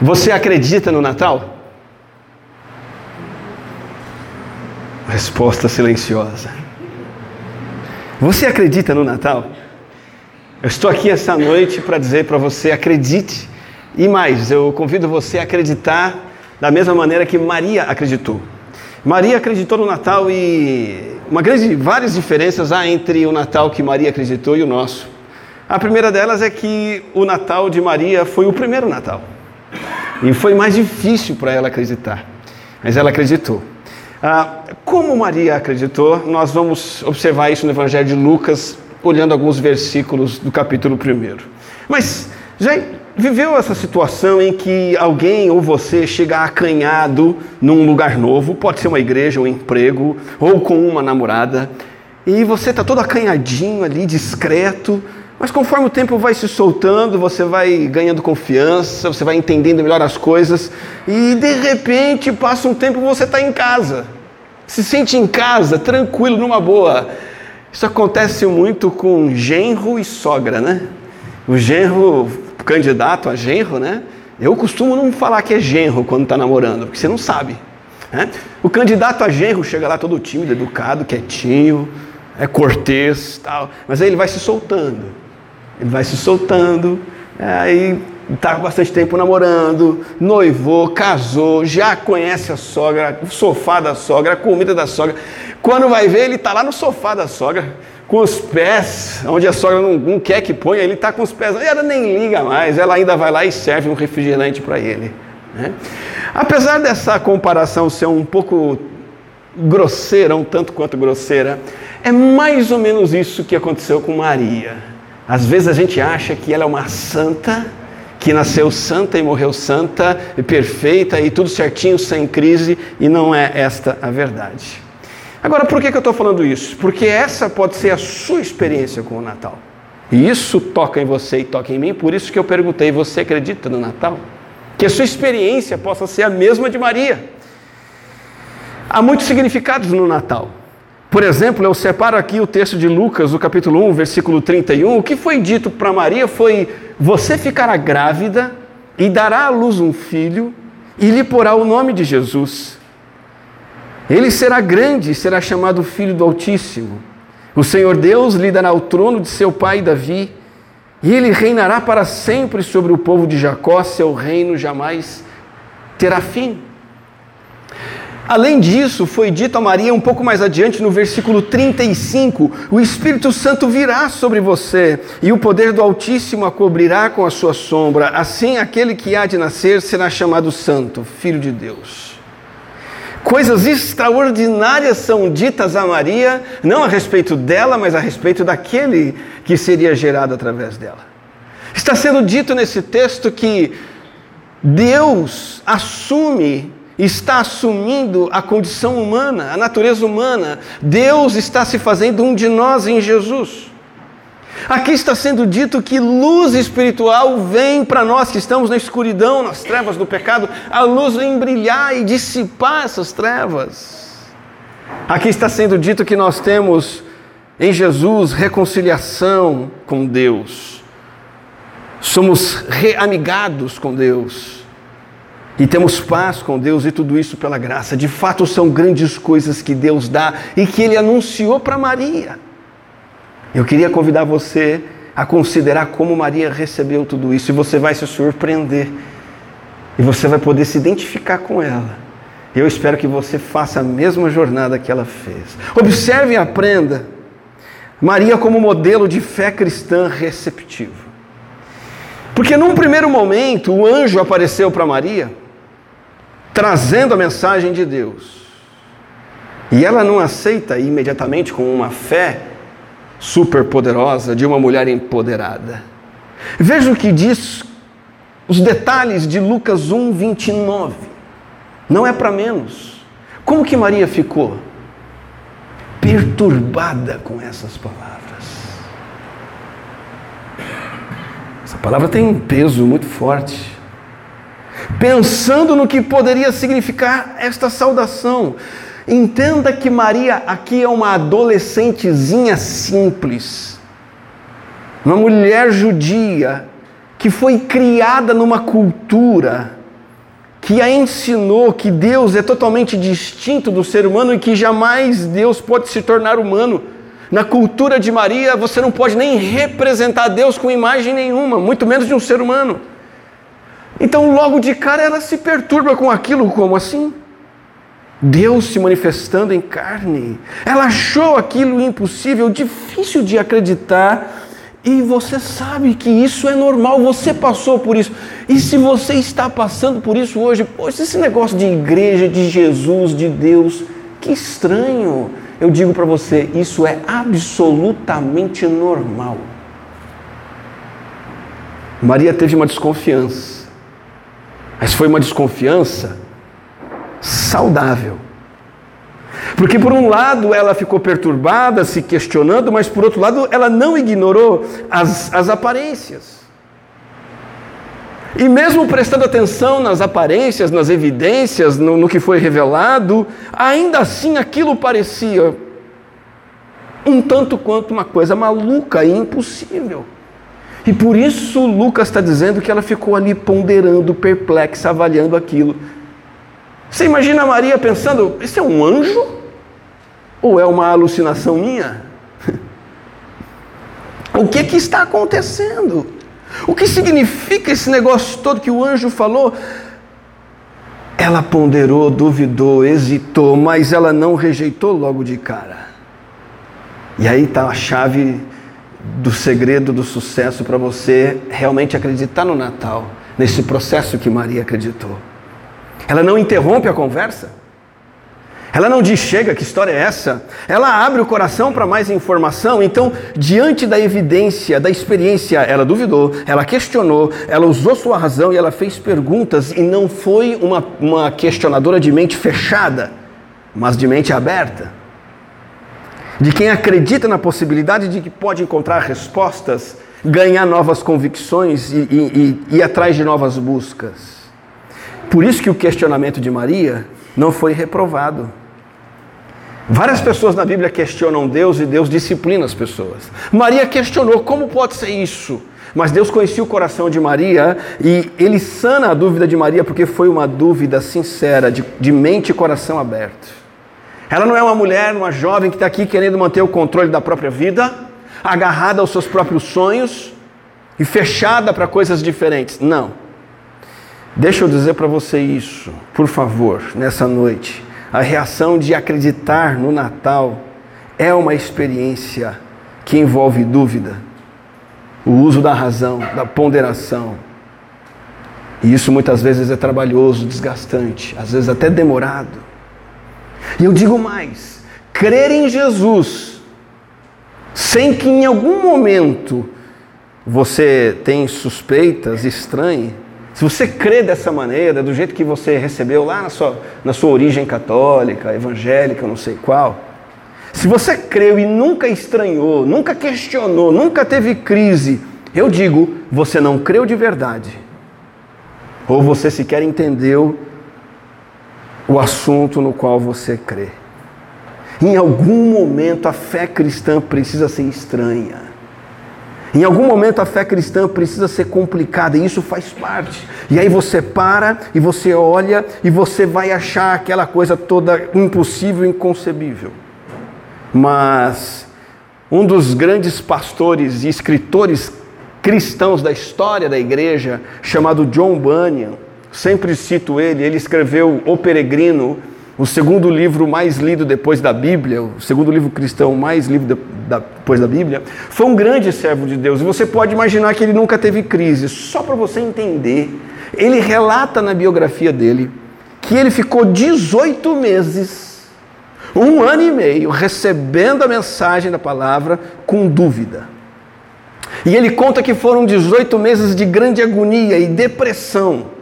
Você acredita no Natal? Resposta silenciosa. Você acredita no Natal? Eu estou aqui essa noite para dizer para você: acredite. E mais, eu convido você a acreditar da mesma maneira que Maria acreditou. Maria acreditou no Natal e uma grande, várias diferenças há entre o Natal que Maria acreditou e o nosso. A primeira delas é que o Natal de Maria foi o primeiro Natal. E foi mais difícil para ela acreditar. Mas ela acreditou. Ah, como Maria acreditou, nós vamos observar isso no Evangelho de Lucas, olhando alguns versículos do capítulo 1. Mas já viveu essa situação em que alguém ou você chega acanhado num lugar novo, pode ser uma igreja, um emprego, ou com uma namorada, e você está todo acanhadinho ali, discreto, mas conforme o tempo vai se soltando, você vai ganhando confiança, você vai entendendo melhor as coisas, e de repente passa um tempo você está em casa. Se sente em casa, tranquilo, numa boa. Isso acontece muito com genro e sogra, né? O genro, candidato a genro, né? Eu costumo não falar que é genro quando está namorando, porque você não sabe. Né? O candidato a genro chega lá todo tímido, educado, quietinho, é cortês, tal, mas aí ele vai se soltando. Ele vai se soltando, aí está bastante tempo namorando, noivou, casou, já conhece a sogra, o sofá da sogra, a comida da sogra. Quando vai ver, ele está lá no sofá da sogra, com os pés, onde a sogra não, não quer que ponha, ele está com os pés, ela nem liga mais, ela ainda vai lá e serve um refrigerante para ele. Né? Apesar dessa comparação ser um pouco grosseira, um tanto quanto grosseira, é mais ou menos isso que aconteceu com Maria. Às vezes a gente acha que ela é uma santa, que nasceu santa e morreu santa, e perfeita e tudo certinho, sem crise, e não é esta a verdade. Agora, por que, que eu estou falando isso? Porque essa pode ser a sua experiência com o Natal. E isso toca em você e toca em mim, por isso que eu perguntei: você acredita no Natal? Que a sua experiência possa ser a mesma de Maria. Há muitos significados no Natal. Por exemplo, eu separo aqui o texto de Lucas, o capítulo 1, versículo 31. O que foi dito para Maria foi: Você ficará grávida e dará à luz um filho, e lhe porá o nome de Jesus. Ele será grande e será chamado Filho do Altíssimo. O Senhor Deus lhe dará o trono de seu pai Davi, e ele reinará para sempre sobre o povo de Jacó, seu reino jamais terá fim. Além disso, foi dito a Maria um pouco mais adiante, no versículo 35: O Espírito Santo virá sobre você, e o poder do Altíssimo a cobrirá com a sua sombra. Assim, aquele que há de nascer será chamado Santo, Filho de Deus. Coisas extraordinárias são ditas a Maria, não a respeito dela, mas a respeito daquele que seria gerado através dela. Está sendo dito nesse texto que Deus assume está assumindo a condição humana, a natureza humana. Deus está se fazendo um de nós em Jesus. Aqui está sendo dito que luz espiritual vem para nós que estamos na escuridão, nas trevas do pecado, a luz vem brilhar e dissipar essas trevas. Aqui está sendo dito que nós temos em Jesus reconciliação com Deus, somos reamigados com Deus e temos paz com Deus e tudo isso pela graça. De fato, são grandes coisas que Deus dá e que Ele anunciou para Maria. Eu queria convidar você a considerar como Maria recebeu tudo isso e você vai se surpreender e você vai poder se identificar com ela. Eu espero que você faça a mesma jornada que ela fez. Observe e aprenda Maria como modelo de fé cristã receptiva. Porque num primeiro momento o anjo apareceu para Maria trazendo a mensagem de Deus. E ela não aceita imediatamente com uma fé super poderosa de uma mulher empoderada. Veja o que diz os detalhes de Lucas 1, 29. Não é para menos. Como que Maria ficou? Perturbada com essas palavras. Essa palavra tem um peso muito forte pensando no que poderia significar esta saudação. Entenda que Maria aqui é uma adolescentezinha simples, uma mulher judia que foi criada numa cultura que a ensinou que Deus é totalmente distinto do ser humano e que jamais Deus pode se tornar humano. Na cultura de Maria, você não pode nem representar Deus com imagem nenhuma, muito menos de um ser humano. Então, logo de cara, ela se perturba com aquilo, como assim? Deus se manifestando em carne. Ela achou aquilo impossível, difícil de acreditar, e você sabe que isso é normal, você passou por isso. E se você está passando por isso hoje, poxa, esse negócio de igreja, de Jesus, de Deus, que estranho. Eu digo para você, isso é absolutamente normal. Maria teve uma desconfiança, mas foi uma desconfiança saudável. Porque por um lado ela ficou perturbada, se questionando, mas por outro lado ela não ignorou as, as aparências. E mesmo prestando atenção nas aparências, nas evidências, no, no que foi revelado, ainda assim aquilo parecia um tanto quanto uma coisa maluca e impossível. E por isso Lucas está dizendo que ela ficou ali ponderando, perplexa, avaliando aquilo. Você imagina Maria pensando: isso é um anjo? Ou é uma alucinação minha? o que, que está acontecendo? O que significa esse negócio todo que o anjo falou? Ela ponderou, duvidou, hesitou, mas ela não rejeitou logo de cara. E aí está a chave do segredo do sucesso para você realmente acreditar no Natal, nesse processo que Maria acreditou. Ela não interrompe a conversa. Ela não diz, chega, que história é essa? Ela abre o coração para mais informação. Então, diante da evidência, da experiência, ela duvidou, ela questionou, ela usou sua razão e ela fez perguntas. E não foi uma, uma questionadora de mente fechada, mas de mente aberta. De quem acredita na possibilidade de que pode encontrar respostas, ganhar novas convicções e, e, e ir atrás de novas buscas. Por isso que o questionamento de Maria não foi reprovado. Várias pessoas na Bíblia questionam Deus e Deus disciplina as pessoas. Maria questionou como pode ser isso. Mas Deus conhecia o coração de Maria e ele sana a dúvida de Maria porque foi uma dúvida sincera, de, de mente e coração aberto. Ela não é uma mulher, uma jovem que está aqui querendo manter o controle da própria vida, agarrada aos seus próprios sonhos e fechada para coisas diferentes. Não. Deixa eu dizer para você isso, por favor, nessa noite a reação de acreditar no Natal é uma experiência que envolve dúvida, o uso da razão, da ponderação. E isso muitas vezes é trabalhoso, desgastante, às vezes até demorado. E eu digo mais: crer em Jesus, sem que em algum momento você tenha suspeitas, estranhe, se você crê dessa maneira, do jeito que você recebeu lá na sua, na sua origem católica, evangélica, não sei qual, se você creu e nunca estranhou, nunca questionou, nunca teve crise, eu digo, você não creu de verdade. Ou você sequer entendeu o assunto no qual você crê. Em algum momento a fé cristã precisa ser estranha. Em algum momento a fé cristã precisa ser complicada e isso faz parte. E aí você para e você olha e você vai achar aquela coisa toda impossível, inconcebível. Mas um dos grandes pastores e escritores cristãos da história da igreja, chamado John Bunyan, sempre cito ele, ele escreveu O Peregrino, o segundo livro mais lido depois da Bíblia, o segundo livro cristão mais lido depois da Bíblia, foi um grande servo de Deus. E você pode imaginar que ele nunca teve crise. Só para você entender, ele relata na biografia dele que ele ficou 18 meses, um ano e meio, recebendo a mensagem da palavra com dúvida. E ele conta que foram 18 meses de grande agonia e depressão.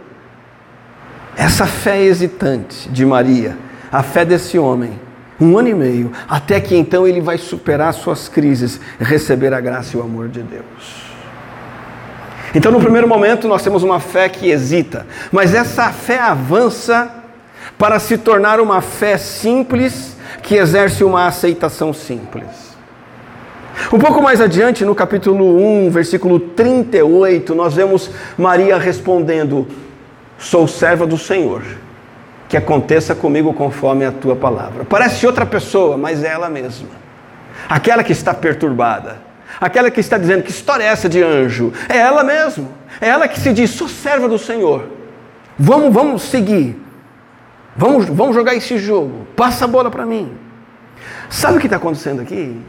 Essa fé hesitante de Maria a fé desse homem, um ano e meio, até que então ele vai superar suas crises, receber a graça e o amor de Deus. Então, no primeiro momento, nós temos uma fé que hesita, mas essa fé avança para se tornar uma fé simples que exerce uma aceitação simples. Um pouco mais adiante, no capítulo 1, versículo 38, nós vemos Maria respondendo: Sou serva do Senhor. Que aconteça comigo conforme a tua palavra. Parece outra pessoa, mas é ela mesma. Aquela que está perturbada. Aquela que está dizendo que história é essa de anjo? É ela mesma. É ela que se diz: sou serva do Senhor. Vamos, vamos seguir. Vamos, vamos jogar esse jogo. Passa a bola para mim. Sabe o que está acontecendo aqui?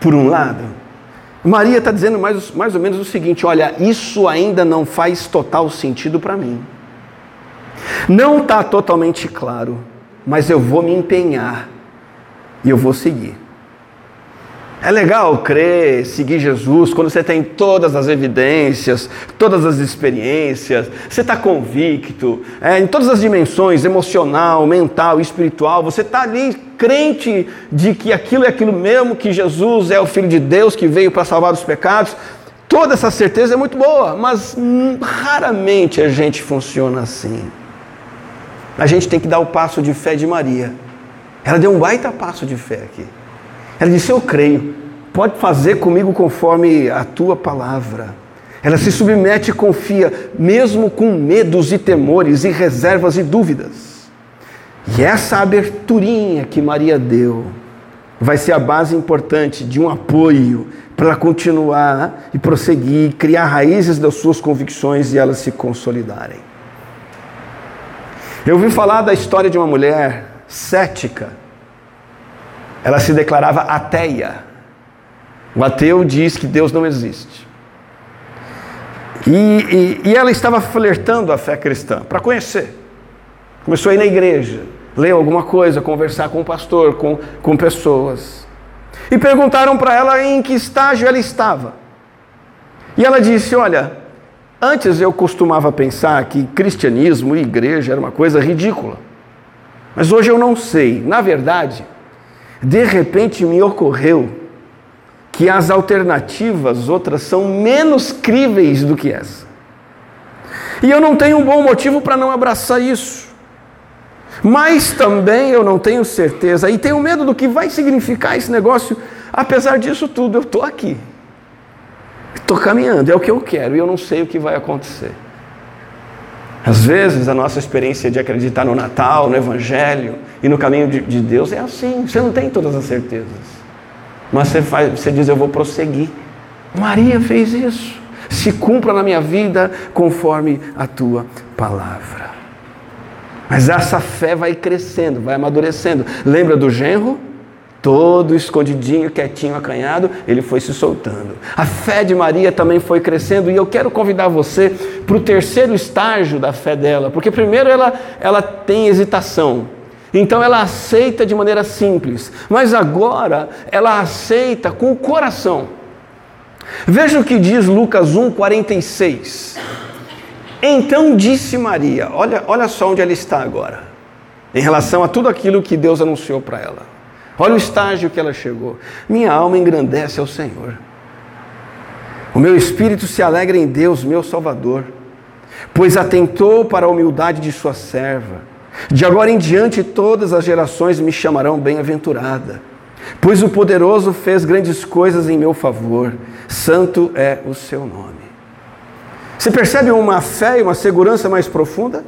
Por um lado, Maria está dizendo mais, mais ou menos o seguinte: olha, isso ainda não faz total sentido para mim. Não está totalmente claro, mas eu vou me empenhar e eu vou seguir. É legal crer, seguir Jesus, quando você tem todas as evidências, todas as experiências, você está convicto, é, em todas as dimensões, emocional, mental, espiritual, você está ali crente de que aquilo é aquilo mesmo, que Jesus é o Filho de Deus que veio para salvar os pecados. Toda essa certeza é muito boa, mas raramente a gente funciona assim. A gente tem que dar o passo de fé de Maria. Ela deu um baita passo de fé aqui. Ela disse: Eu creio, pode fazer comigo conforme a tua palavra. Ela se submete e confia, mesmo com medos e temores e reservas e dúvidas. E essa aberturinha que Maria deu vai ser a base importante de um apoio para ela continuar e prosseguir, criar raízes das suas convicções e elas se consolidarem. Eu ouvi falar da história de uma mulher cética ela se declarava ateia. O ateu diz que Deus não existe. E, e, e ela estava flertando a fé cristã para conhecer. Começou a ir na igreja, ler alguma coisa, conversar com o pastor, com, com pessoas. E perguntaram para ela em que estágio ela estava. E ela disse: Olha, antes eu costumava pensar que cristianismo e igreja era uma coisa ridícula. Mas hoje eu não sei. Na verdade, de repente me ocorreu que as alternativas outras são menos críveis do que essa. E eu não tenho um bom motivo para não abraçar isso. Mas também eu não tenho certeza e tenho medo do que vai significar esse negócio. Apesar disso tudo, eu estou aqui. Estou caminhando, é o que eu quero e eu não sei o que vai acontecer. Às vezes a nossa experiência de acreditar no Natal, no Evangelho e no caminho de, de Deus é assim. Você não tem todas as certezas. Mas você, faz, você diz, eu vou prosseguir. Maria fez isso. Se cumpra na minha vida conforme a tua palavra. Mas essa fé vai crescendo, vai amadurecendo. Lembra do genro? Todo escondidinho, quietinho, acanhado, ele foi se soltando. A fé de Maria também foi crescendo e eu quero convidar você para o terceiro estágio da fé dela, porque primeiro ela, ela tem hesitação. Então ela aceita de maneira simples, mas agora ela aceita com o coração. Veja o que diz Lucas 1,46. Então disse Maria, olha, olha só onde ela está agora, em relação a tudo aquilo que Deus anunciou para ela. Olha o estágio que ela chegou. Minha alma engrandece ao Senhor. O meu espírito se alegra em Deus, meu Salvador, pois atentou para a humildade de sua serva. De agora em diante todas as gerações me chamarão bem-aventurada, pois o poderoso fez grandes coisas em meu favor. Santo é o seu nome. Você percebe uma fé e uma segurança mais profunda?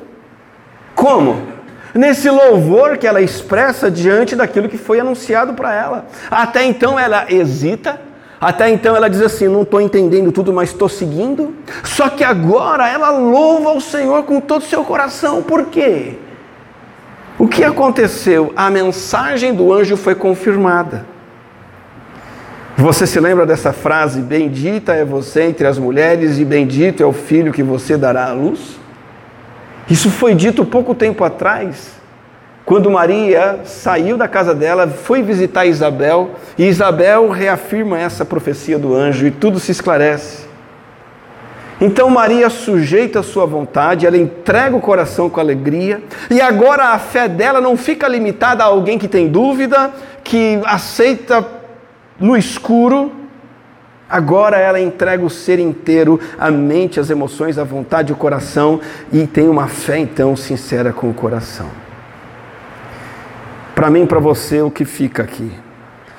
Como? Nesse louvor que ela expressa diante daquilo que foi anunciado para ela. Até então ela hesita, até então ela diz assim: não estou entendendo tudo, mas estou seguindo. Só que agora ela louva o Senhor com todo o seu coração, por quê? O que aconteceu? A mensagem do anjo foi confirmada. Você se lembra dessa frase: Bendita é você entre as mulheres, e bendito é o filho que você dará à luz? Isso foi dito pouco tempo atrás, quando Maria saiu da casa dela, foi visitar Isabel, e Isabel reafirma essa profecia do anjo e tudo se esclarece. Então Maria sujeita a sua vontade, ela entrega o coração com alegria, e agora a fé dela não fica limitada a alguém que tem dúvida, que aceita no escuro, Agora ela entrega o ser inteiro, a mente, as emoções, a vontade, o coração e tem uma fé então sincera com o coração. Para mim, para você, o que fica aqui?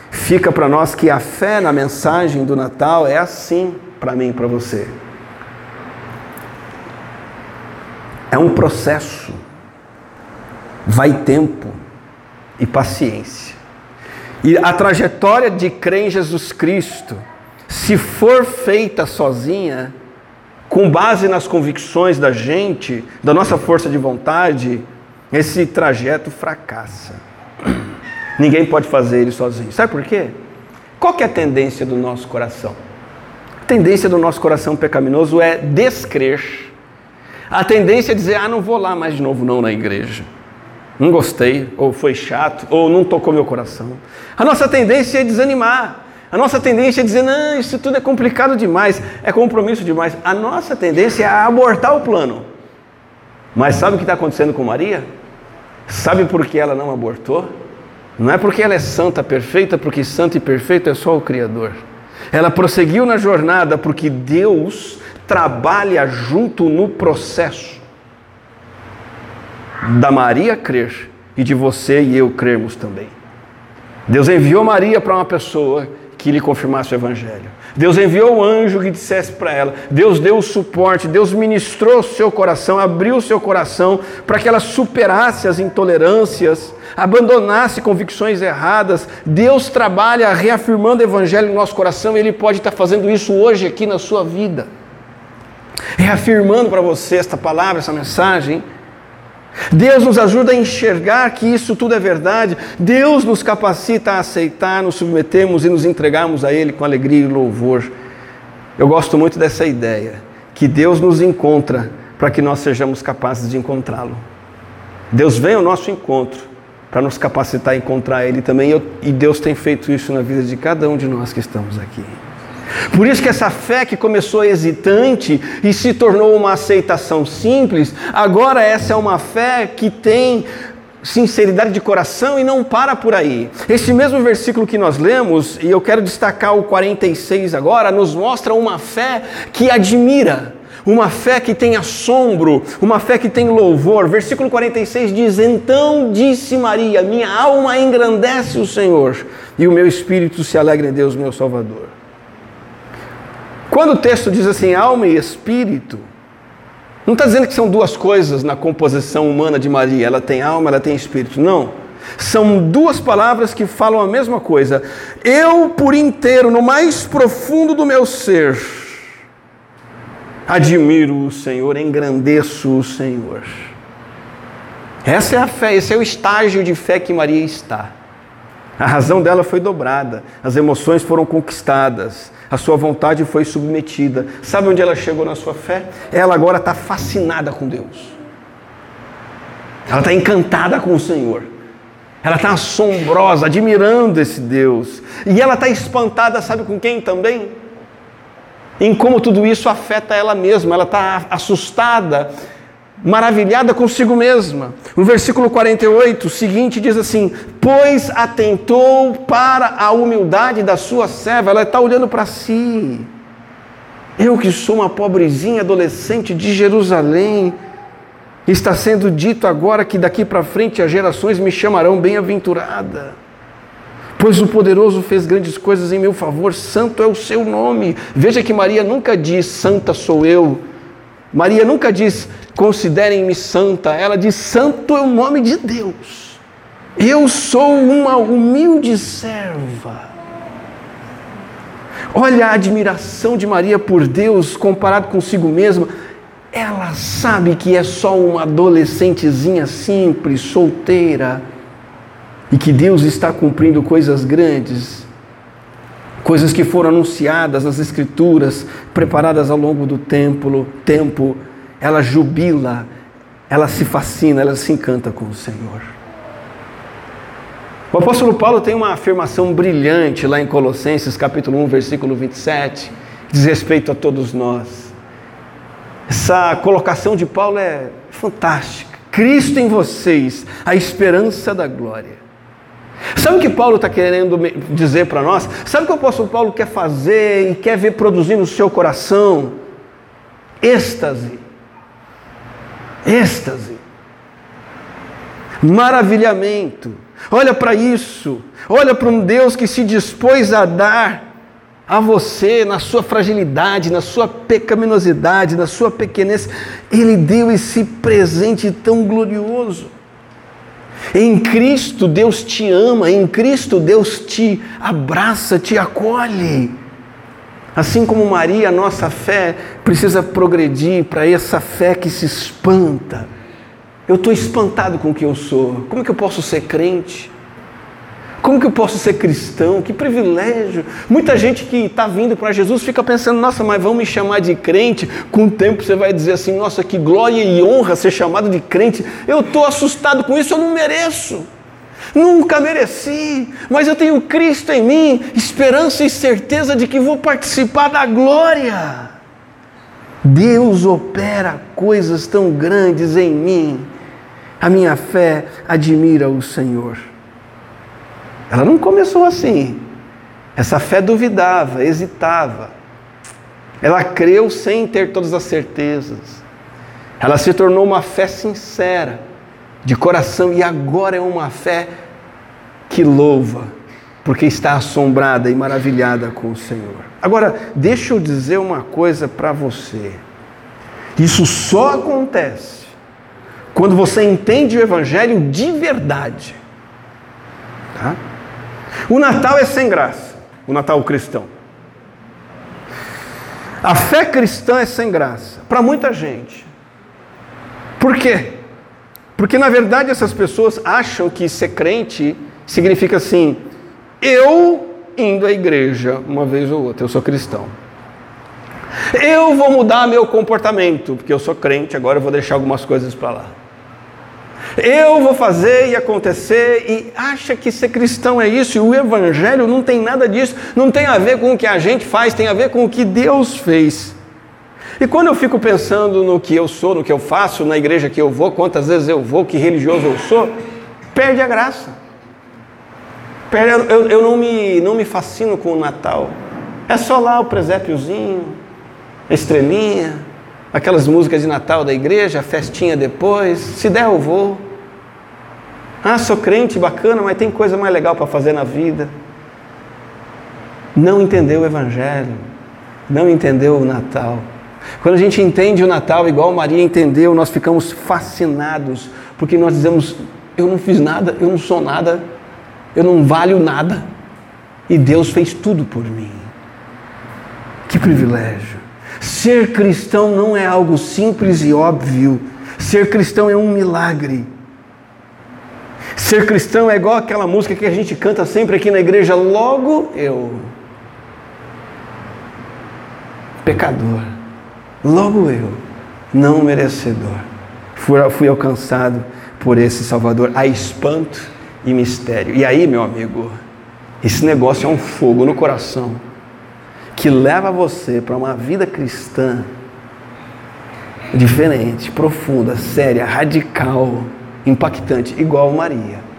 Fica para nós que a fé na mensagem do Natal é assim para mim e para você. É um processo. Vai tempo e paciência. E a trajetória de crer em Jesus Cristo, se for feita sozinha, com base nas convicções da gente, da nossa força de vontade, esse trajeto fracassa. Ninguém pode fazer ele sozinho. Sabe por quê? Qual é a tendência do nosso coração? A tendência do nosso coração pecaminoso é descrer. A tendência é dizer: ah, não vou lá mais de novo não na igreja. Não gostei, ou foi chato, ou não tocou meu coração. A nossa tendência é desanimar. A nossa tendência é dizer: não, isso tudo é complicado demais, é compromisso demais. A nossa tendência é abortar o plano. Mas sabe o que está acontecendo com Maria? Sabe por que ela não abortou? Não é porque ela é santa, perfeita, porque santo e perfeito é só o Criador. Ela prosseguiu na jornada porque Deus trabalha junto no processo da Maria crer e de você e eu crermos também. Deus enviou Maria para uma pessoa que lhe confirmasse o Evangelho. Deus enviou o anjo que dissesse para ela. Deus deu o suporte, Deus ministrou seu coração, abriu seu coração para que ela superasse as intolerâncias, abandonasse convicções erradas. Deus trabalha reafirmando o Evangelho no nosso coração e Ele pode estar fazendo isso hoje aqui na sua vida. Reafirmando para você esta palavra, essa mensagem Deus nos ajuda a enxergar que isso tudo é verdade. Deus nos capacita a aceitar, nos submetemos e nos entregarmos a Ele com alegria e louvor. Eu gosto muito dessa ideia, que Deus nos encontra para que nós sejamos capazes de encontrá-lo. Deus vem ao nosso encontro para nos capacitar a encontrar Ele também, e Deus tem feito isso na vida de cada um de nós que estamos aqui. Por isso que essa fé que começou hesitante e se tornou uma aceitação simples, agora essa é uma fé que tem sinceridade de coração e não para por aí. Esse mesmo versículo que nós lemos, e eu quero destacar o 46 agora, nos mostra uma fé que admira, uma fé que tem assombro, uma fé que tem louvor. Versículo 46 diz: Então disse Maria: Minha alma engrandece o Senhor, e o meu espírito se alegra em Deus, meu Salvador. Quando o texto diz assim, alma e espírito, não está dizendo que são duas coisas na composição humana de Maria, ela tem alma, ela tem espírito. Não. São duas palavras que falam a mesma coisa. Eu, por inteiro, no mais profundo do meu ser, admiro o Senhor, engrandeço o Senhor. Essa é a fé, esse é o estágio de fé que Maria está. A razão dela foi dobrada, as emoções foram conquistadas, a sua vontade foi submetida. Sabe onde ela chegou na sua fé? Ela agora está fascinada com Deus. Ela está encantada com o Senhor. Ela está assombrosa, admirando esse Deus. E ela está espantada, sabe com quem também? Em como tudo isso afeta ela mesma. Ela está assustada maravilhada consigo mesma. No versículo 48, o seguinte diz assim: Pois atentou para a humildade da sua serva, ela está olhando para si. Eu que sou uma pobrezinha adolescente de Jerusalém, está sendo dito agora que daqui para frente as gerações me chamarão bem-aventurada. Pois o poderoso fez grandes coisas em meu favor, santo é o seu nome. Veja que Maria nunca diz, santa sou eu. Maria nunca diz, considerem-me santa, ela diz: Santo é o nome de Deus. Eu sou uma humilde serva. Olha a admiração de Maria por Deus comparado consigo mesma. Ela sabe que é só uma adolescentezinha simples, solteira, e que Deus está cumprindo coisas grandes, coisas que foram anunciadas nas Escrituras, preparadas ao longo do templo, tempo ela jubila, ela se fascina, ela se encanta com o Senhor. O apóstolo Paulo tem uma afirmação brilhante lá em Colossenses, capítulo 1, versículo 27, que diz respeito a todos nós. Essa colocação de Paulo é fantástica. Cristo em vocês, a esperança da glória. Sabe o que Paulo está querendo dizer para nós? Sabe o que o apóstolo Paulo quer fazer e quer ver produzir no seu coração? Êxtase, êxtase, maravilhamento. Olha para isso, olha para um Deus que se dispôs a dar a você, na sua fragilidade, na sua pecaminosidade, na sua pequenez, Ele deu esse presente tão glorioso. Em Cristo Deus te ama, em Cristo Deus te abraça, te acolhe. Assim como Maria, a nossa fé precisa progredir para essa fé que se espanta. Eu estou espantado com o que eu sou. Como que eu posso ser crente? Como que eu posso ser cristão? Que privilégio! Muita gente que está vindo para Jesus fica pensando: nossa, mas vão me chamar de crente. Com o tempo você vai dizer assim: nossa, que glória e honra ser chamado de crente. Eu estou assustado com isso, eu não mereço. Nunca mereci, mas eu tenho Cristo em mim, esperança e certeza de que vou participar da glória. Deus opera coisas tão grandes em mim. A minha fé admira o Senhor. Ela não começou assim. Essa fé duvidava, hesitava. Ela creu sem ter todas as certezas. Ela se tornou uma fé sincera, de coração, e agora é uma fé que louva, porque está assombrada e maravilhada com o Senhor. Agora, deixa eu dizer uma coisa para você. Isso só acontece quando você entende o Evangelho de verdade. Tá? O Natal é sem graça, o Natal cristão. A fé cristã é sem graça para muita gente. Por quê? Porque na verdade essas pessoas acham que ser crente significa assim: eu indo à igreja uma vez ou outra, eu sou cristão. Eu vou mudar meu comportamento, porque eu sou crente, agora eu vou deixar algumas coisas para lá. Eu vou fazer e acontecer e acha que ser cristão é isso, e o evangelho não tem nada disso, não tem a ver com o que a gente faz, tem a ver com o que Deus fez. E quando eu fico pensando no que eu sou, no que eu faço, na igreja que eu vou, quantas vezes eu vou, que religioso eu sou, perde a graça. Perde, eu, eu não, me, não me fascino com o Natal. É só lá o presépiozinho, estrelinha, aquelas músicas de Natal da igreja, a festinha depois. Se der, eu vou. Ah, sou crente, bacana, mas tem coisa mais legal para fazer na vida. Não entendeu o Evangelho, não entendeu o Natal. Quando a gente entende o Natal igual Maria entendeu, nós ficamos fascinados, porque nós dizemos: eu não fiz nada, eu não sou nada, eu não valho nada, e Deus fez tudo por mim. Que privilégio! Ser cristão não é algo simples e óbvio. Ser cristão é um milagre. Ser cristão é igual aquela música que a gente canta sempre aqui na igreja, logo eu. Pecador, logo eu, não merecedor, fui, fui alcançado por esse Salvador, a espanto e mistério. E aí, meu amigo, esse negócio é um fogo no coração que leva você para uma vida cristã diferente, profunda, séria, radical, impactante, igual Maria.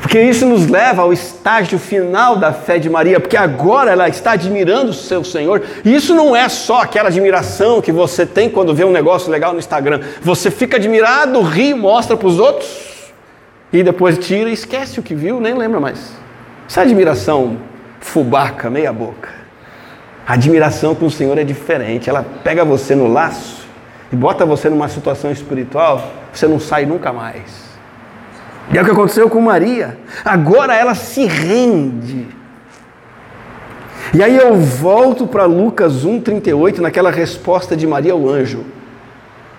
Porque isso nos leva ao estágio final da fé de Maria, porque agora ela está admirando o seu Senhor. E isso não é só aquela admiração que você tem quando vê um negócio legal no Instagram. Você fica admirado, ri, mostra para os outros e depois tira e esquece o que viu, nem lembra mais. Essa admiração fubaca, meia boca. A admiração com o Senhor é diferente. Ela pega você no laço e bota você numa situação espiritual, você não sai nunca mais. E é o que aconteceu com Maria. Agora ela se rende. E aí eu volto para Lucas 1,38, naquela resposta de Maria ao anjo: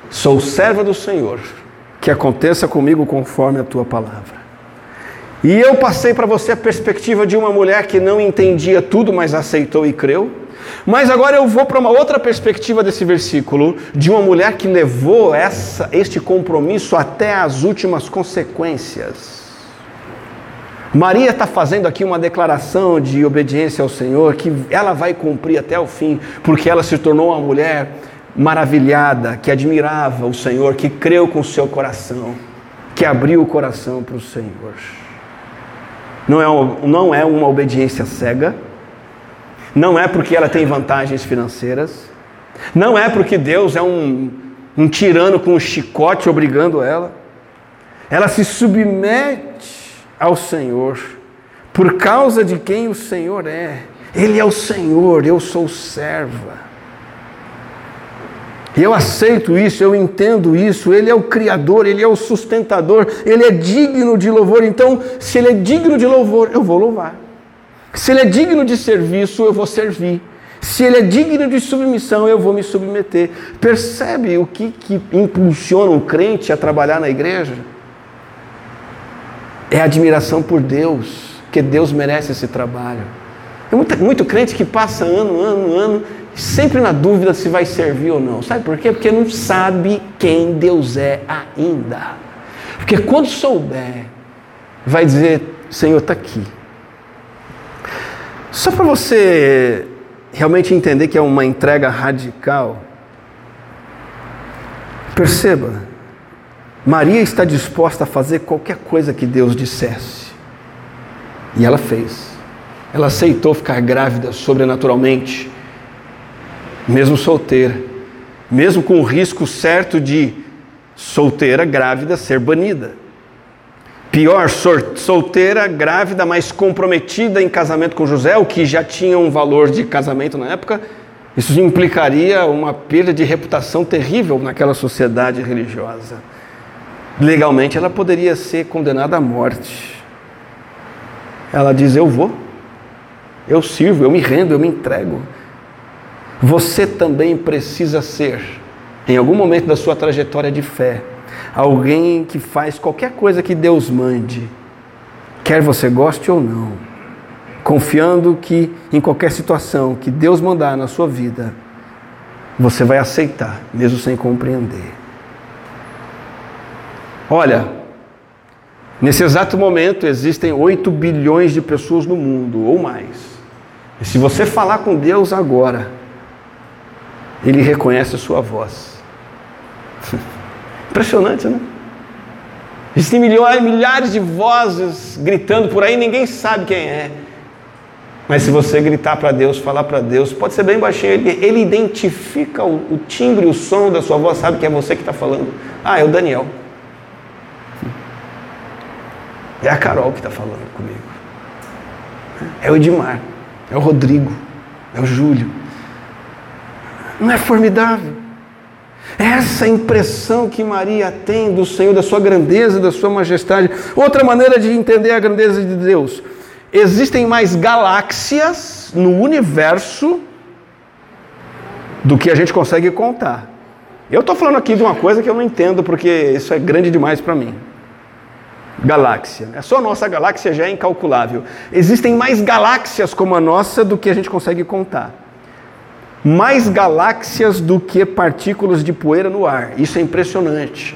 Sou serva do Senhor, que aconteça comigo conforme a tua palavra. E eu passei para você a perspectiva de uma mulher que não entendia tudo, mas aceitou e creu. Mas agora eu vou para uma outra perspectiva desse versículo, de uma mulher que levou essa, este compromisso até as últimas consequências. Maria está fazendo aqui uma declaração de obediência ao Senhor, que ela vai cumprir até o fim, porque ela se tornou uma mulher maravilhada, que admirava o Senhor, que creu com o seu coração, que abriu o coração para o Senhor. Não é, não é uma obediência cega, não é porque ela tem vantagens financeiras, não é porque Deus é um, um tirano com um chicote obrigando ela. Ela se submete ao Senhor por causa de quem o Senhor é. Ele é o Senhor, eu sou serva. Eu aceito isso, eu entendo isso. Ele é o Criador, Ele é o sustentador, Ele é digno de louvor. Então, se Ele é digno de louvor, eu vou louvar. Se Ele é digno de serviço, eu vou servir. Se Ele é digno de submissão, eu vou me submeter. Percebe o que, que impulsiona o crente a trabalhar na igreja? É admiração por Deus, que Deus merece esse trabalho. É muito, muito crente que passa ano, ano, ano sempre na dúvida se vai servir ou não. Sabe por quê? Porque não sabe quem Deus é ainda. Porque quando souber, vai dizer: Senhor, está aqui. Só para você realmente entender que é uma entrega radical, perceba, Maria está disposta a fazer qualquer coisa que Deus dissesse. E ela fez. Ela aceitou ficar grávida sobrenaturalmente mesmo solteira, mesmo com o risco certo de solteira, grávida, ser banida. Pior, solteira, grávida, mas comprometida em casamento com José, o que já tinha um valor de casamento na época, isso implicaria uma perda de reputação terrível naquela sociedade religiosa. Legalmente, ela poderia ser condenada à morte. Ela diz: Eu vou, eu sirvo, eu me rendo, eu me entrego. Você também precisa ser, em algum momento da sua trajetória de fé, alguém que faz qualquer coisa que Deus mande, quer você goste ou não, confiando que em qualquer situação que Deus mandar na sua vida, você vai aceitar, mesmo sem compreender. Olha, nesse exato momento existem 8 bilhões de pessoas no mundo, ou mais. E se você falar com Deus agora, ele reconhece a sua voz. Impressionante, né? Existem milhões, milhares de vozes gritando por aí, ninguém sabe quem é. Mas se você gritar para Deus, falar para Deus, pode ser bem baixinho, ele, ele identifica o, o timbre, o som da sua voz, sabe que é você que está falando. Ah, é o Daniel. É a Carol que está falando comigo. É o Edmar. É o Rodrigo. É o Júlio. Não é formidável? Essa impressão que Maria tem do Senhor, da sua grandeza, da sua majestade. Outra maneira de entender a grandeza de Deus: existem mais galáxias no universo do que a gente consegue contar. Eu estou falando aqui de uma coisa que eu não entendo, porque isso é grande demais para mim. Galáxia. É só a nossa galáxia já é incalculável. Existem mais galáxias como a nossa do que a gente consegue contar mais galáxias do que partículas de poeira no ar. Isso é impressionante.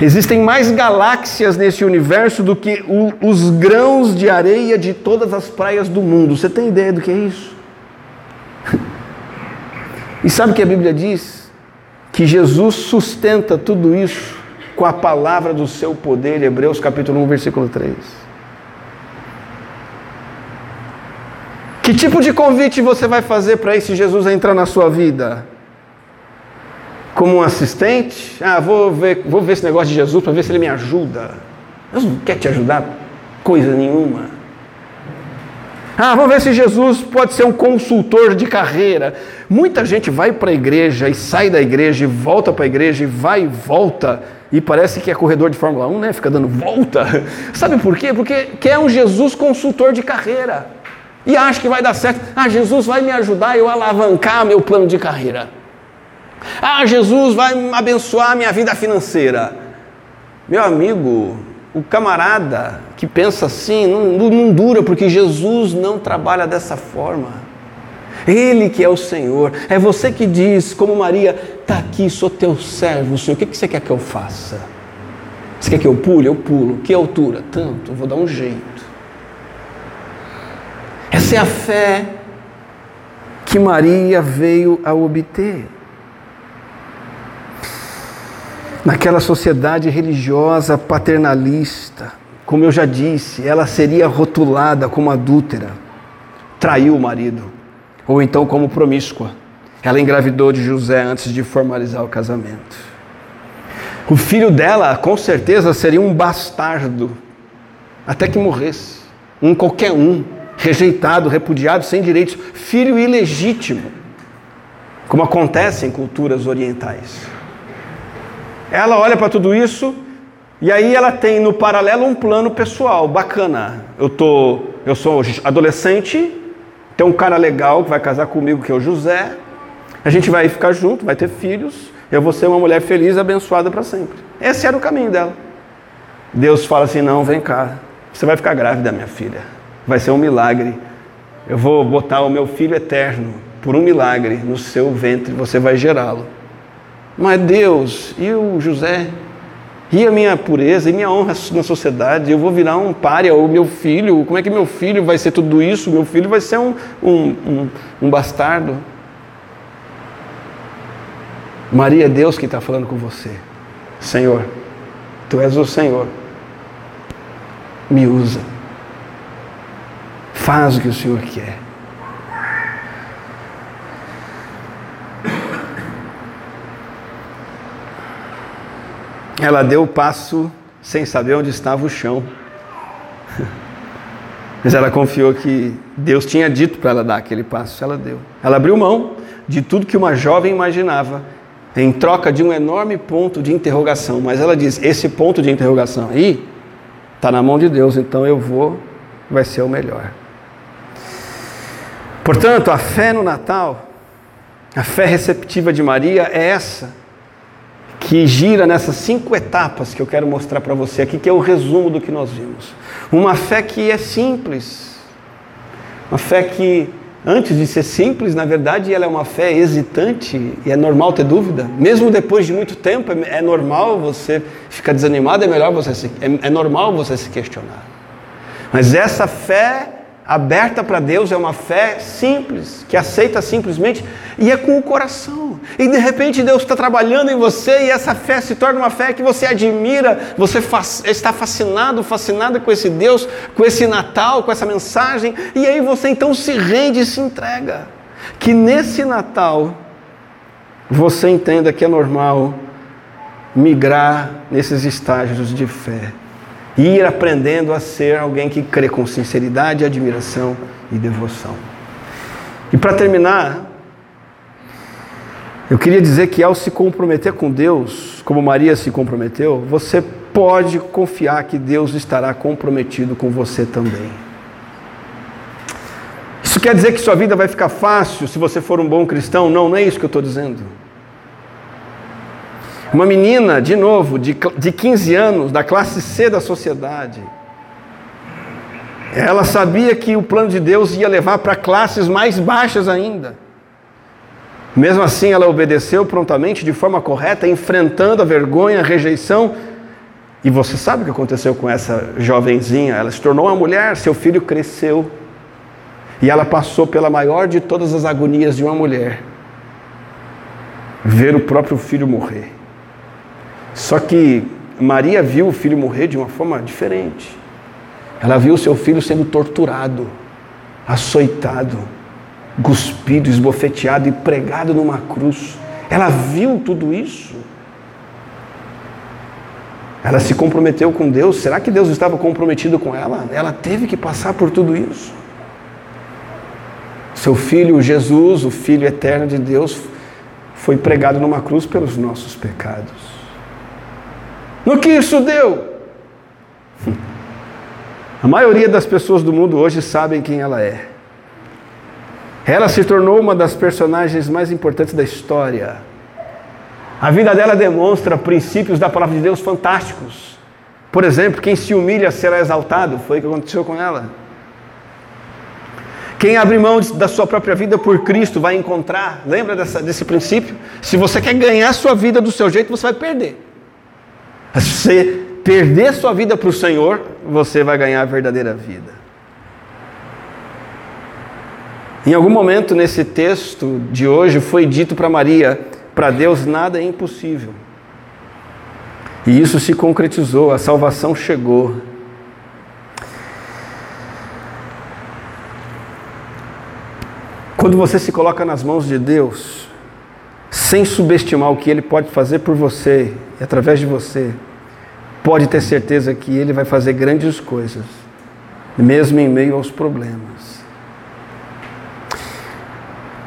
Existem mais galáxias nesse universo do que o, os grãos de areia de todas as praias do mundo. Você tem ideia do que é isso? E sabe o que a Bíblia diz? Que Jesus sustenta tudo isso com a palavra do seu poder, Hebreus capítulo 1, versículo 3. Que tipo de convite você vai fazer para esse Jesus entrar na sua vida? Como um assistente? Ah, vou ver, vou ver esse negócio de Jesus para ver se ele me ajuda. Deus não quer te ajudar coisa nenhuma. Ah, vamos ver se Jesus pode ser um consultor de carreira. Muita gente vai para a igreja e sai da igreja e volta para a igreja e vai e volta e parece que é corredor de Fórmula 1, né? Fica dando volta. Sabe por quê? Porque quer um Jesus consultor de carreira e acha que vai dar certo. Ah, Jesus vai me ajudar a eu alavancar meu plano de carreira. Ah, Jesus vai abençoar minha vida financeira. Meu amigo, o camarada que pensa assim não, não dura, porque Jesus não trabalha dessa forma. Ele que é o Senhor, é você que diz, como Maria, está aqui, sou teu servo, Senhor, o que você quer que eu faça? Você quer que eu pule? Eu pulo. Que altura? Tanto, eu vou dar um jeito. Essa é a fé que Maria veio a obter. Naquela sociedade religiosa paternalista, como eu já disse, ela seria rotulada como adúltera, traiu o marido, ou então como promíscua. Ela engravidou de José antes de formalizar o casamento. O filho dela, com certeza, seria um bastardo, até que morresse, um qualquer um rejeitado, repudiado, sem direitos, filho ilegítimo, como acontece em culturas orientais. Ela olha para tudo isso e aí ela tem no paralelo um plano pessoal bacana. Eu tô, eu sou adolescente, tem um cara legal que vai casar comigo que é o José. A gente vai ficar junto, vai ter filhos. Eu vou ser uma mulher feliz, abençoada para sempre. Esse era o caminho dela. Deus fala assim: "Não, vem cá. Você vai ficar grávida, minha filha. Vai ser um milagre. Eu vou botar o meu filho eterno por um milagre no seu ventre, você vai gerá-lo." Mas Deus, e o José? E a minha pureza, e minha honra na sociedade, eu vou virar um párea, ou meu filho, como é que meu filho vai ser tudo isso? Meu filho vai ser um, um, um, um bastardo. Maria, é Deus que está falando com você. Senhor, Tu és o Senhor. Me usa. Faz o que o Senhor quer. Ela deu o passo sem saber onde estava o chão. Mas ela confiou que Deus tinha dito para ela dar aquele passo, ela deu. Ela abriu mão de tudo que uma jovem imaginava, em troca de um enorme ponto de interrogação. Mas ela diz: esse ponto de interrogação aí está na mão de Deus, então eu vou, vai ser o melhor. Portanto, a fé no Natal, a fé receptiva de Maria é essa que gira nessas cinco etapas que eu quero mostrar para você aqui, que é o resumo do que nós vimos. Uma fé que é simples, uma fé que, antes de ser simples, na verdade, ela é uma fé hesitante e é normal ter dúvida. Mesmo depois de muito tempo, é, é normal você ficar desanimado, é, melhor você se, é, é normal você se questionar. Mas essa fé aberta para Deus é uma fé simples, que aceita simplesmente e é com o coração. E de repente Deus está trabalhando em você e essa fé se torna uma fé que você admira, você está fascinado, fascinada com esse Deus, com esse Natal, com essa mensagem, e aí você então se rende e se entrega. Que nesse Natal você entenda que é normal migrar nesses estágios de fé ir aprendendo a ser alguém que crê com sinceridade, admiração e devoção. E para terminar, eu queria dizer que ao se comprometer com Deus, como Maria se comprometeu, você pode confiar que Deus estará comprometido com você também. Isso quer dizer que sua vida vai ficar fácil se você for um bom cristão? Não, não é isso que eu estou dizendo. Uma menina, de novo, de, de 15 anos, da classe C da sociedade. Ela sabia que o plano de Deus ia levar para classes mais baixas ainda. Mesmo assim, ela obedeceu prontamente, de forma correta, enfrentando a vergonha, a rejeição. E você sabe o que aconteceu com essa jovenzinha? Ela se tornou uma mulher, seu filho cresceu. E ela passou pela maior de todas as agonias de uma mulher: ver o próprio filho morrer. Só que Maria viu o filho morrer de uma forma diferente. Ela viu seu filho sendo torturado, açoitado, cuspido, esbofeteado e pregado numa cruz. Ela viu tudo isso. Ela se comprometeu com Deus. Será que Deus estava comprometido com ela? Ela teve que passar por tudo isso. Seu filho, Jesus, o Filho eterno de Deus, foi pregado numa cruz pelos nossos pecados. No que isso deu? A maioria das pessoas do mundo hoje sabem quem ela é. Ela se tornou uma das personagens mais importantes da história. A vida dela demonstra princípios da palavra de Deus fantásticos. Por exemplo, quem se humilha será exaltado, foi o que aconteceu com ela. Quem abre mão da sua própria vida por Cristo vai encontrar. Lembra dessa, desse princípio? Se você quer ganhar sua vida do seu jeito, você vai perder. Se você perder sua vida para o Senhor, você vai ganhar a verdadeira vida. Em algum momento nesse texto de hoje foi dito para Maria: para Deus nada é impossível. E isso se concretizou, a salvação chegou. Quando você se coloca nas mãos de Deus, sem subestimar o que Ele pode fazer por você e através de você, pode ter certeza que Ele vai fazer grandes coisas. mesmo em meio aos problemas.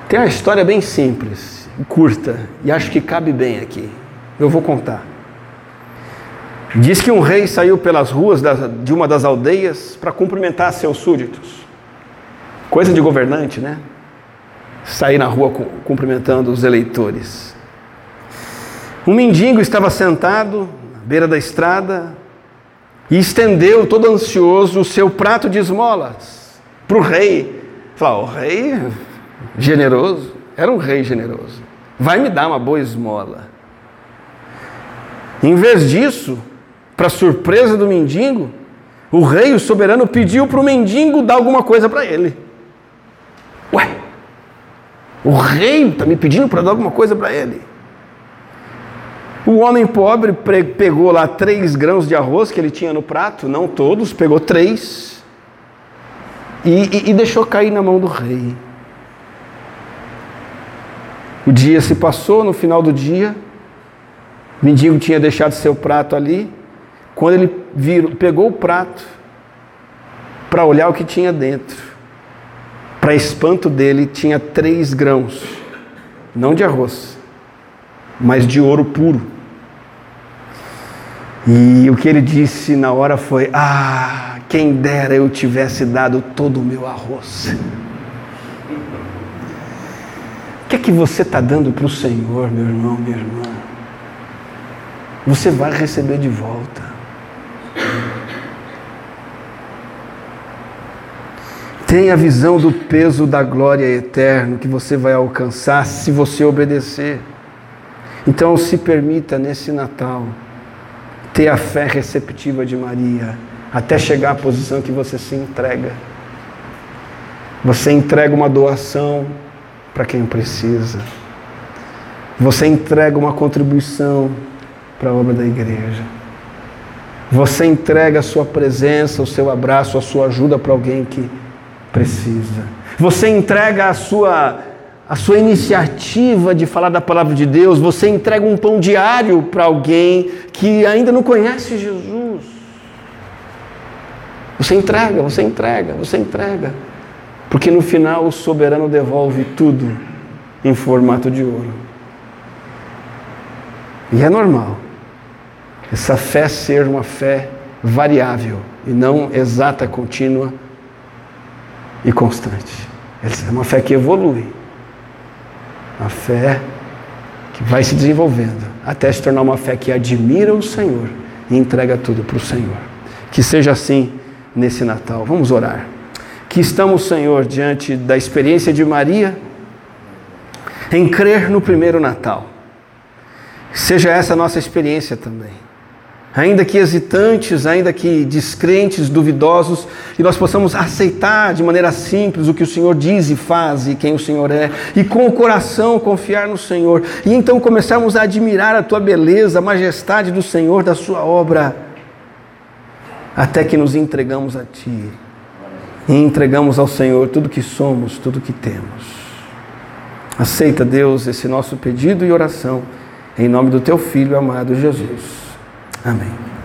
Tem uma história bem simples, curta, e acho que cabe bem aqui. Eu vou contar. Diz que um rei saiu pelas ruas de uma das aldeias para cumprimentar seus súditos. Coisa de governante, né? Sair na rua cumprimentando os eleitores. Um mendigo estava sentado à beira da estrada e estendeu, todo ansioso, o seu prato de esmolas para o rei. Falou: o rei generoso, era um rei generoso, vai me dar uma boa esmola. Em vez disso, para surpresa do mendigo, o rei, o soberano, pediu para o mendigo dar alguma coisa para ele. Ué, o rei está me pedindo para dar alguma coisa para ele. O homem pobre pegou lá três grãos de arroz que ele tinha no prato, não todos, pegou três e, e, e deixou cair na mão do rei. O dia se passou, no final do dia, o mendigo tinha deixado seu prato ali. Quando ele virou, pegou o prato para olhar o que tinha dentro, para espanto dele, tinha três grãos, não de arroz, mas de ouro puro. E o que ele disse na hora foi: Ah, quem dera eu tivesse dado todo o meu arroz. O que é que você está dando para o Senhor, meu irmão, minha irmã? Você vai receber de volta. Tenha a visão do peso da glória eterna que você vai alcançar se você obedecer. Então se permita nesse Natal ter a fé receptiva de Maria, até chegar à posição que você se entrega. Você entrega uma doação para quem precisa. Você entrega uma contribuição para a obra da igreja. Você entrega a sua presença, o seu abraço, a sua ajuda para alguém que precisa. Você entrega a sua a sua iniciativa de falar da palavra de Deus, você entrega um pão diário para alguém que ainda não conhece Jesus. Você entrega, você entrega, você entrega. Porque no final o soberano devolve tudo em formato de ouro. E é normal essa fé ser uma fé variável e não exata, contínua e constante. É uma fé que evolui. Uma fé que vai se desenvolvendo até se tornar uma fé que admira o Senhor e entrega tudo para o Senhor. Que seja assim nesse Natal. Vamos orar. Que estamos, Senhor, diante da experiência de Maria em crer no primeiro Natal. Seja essa a nossa experiência também ainda que hesitantes, ainda que descrentes, duvidosos, e nós possamos aceitar de maneira simples o que o Senhor diz e faz e quem o Senhor é, e com o coração confiar no Senhor, e então começarmos a admirar a tua beleza, a majestade do Senhor, da sua obra, até que nos entregamos a ti e entregamos ao Senhor tudo que somos, tudo que temos. Aceita, Deus, esse nosso pedido e oração, em nome do teu Filho amado Jesus. Amém.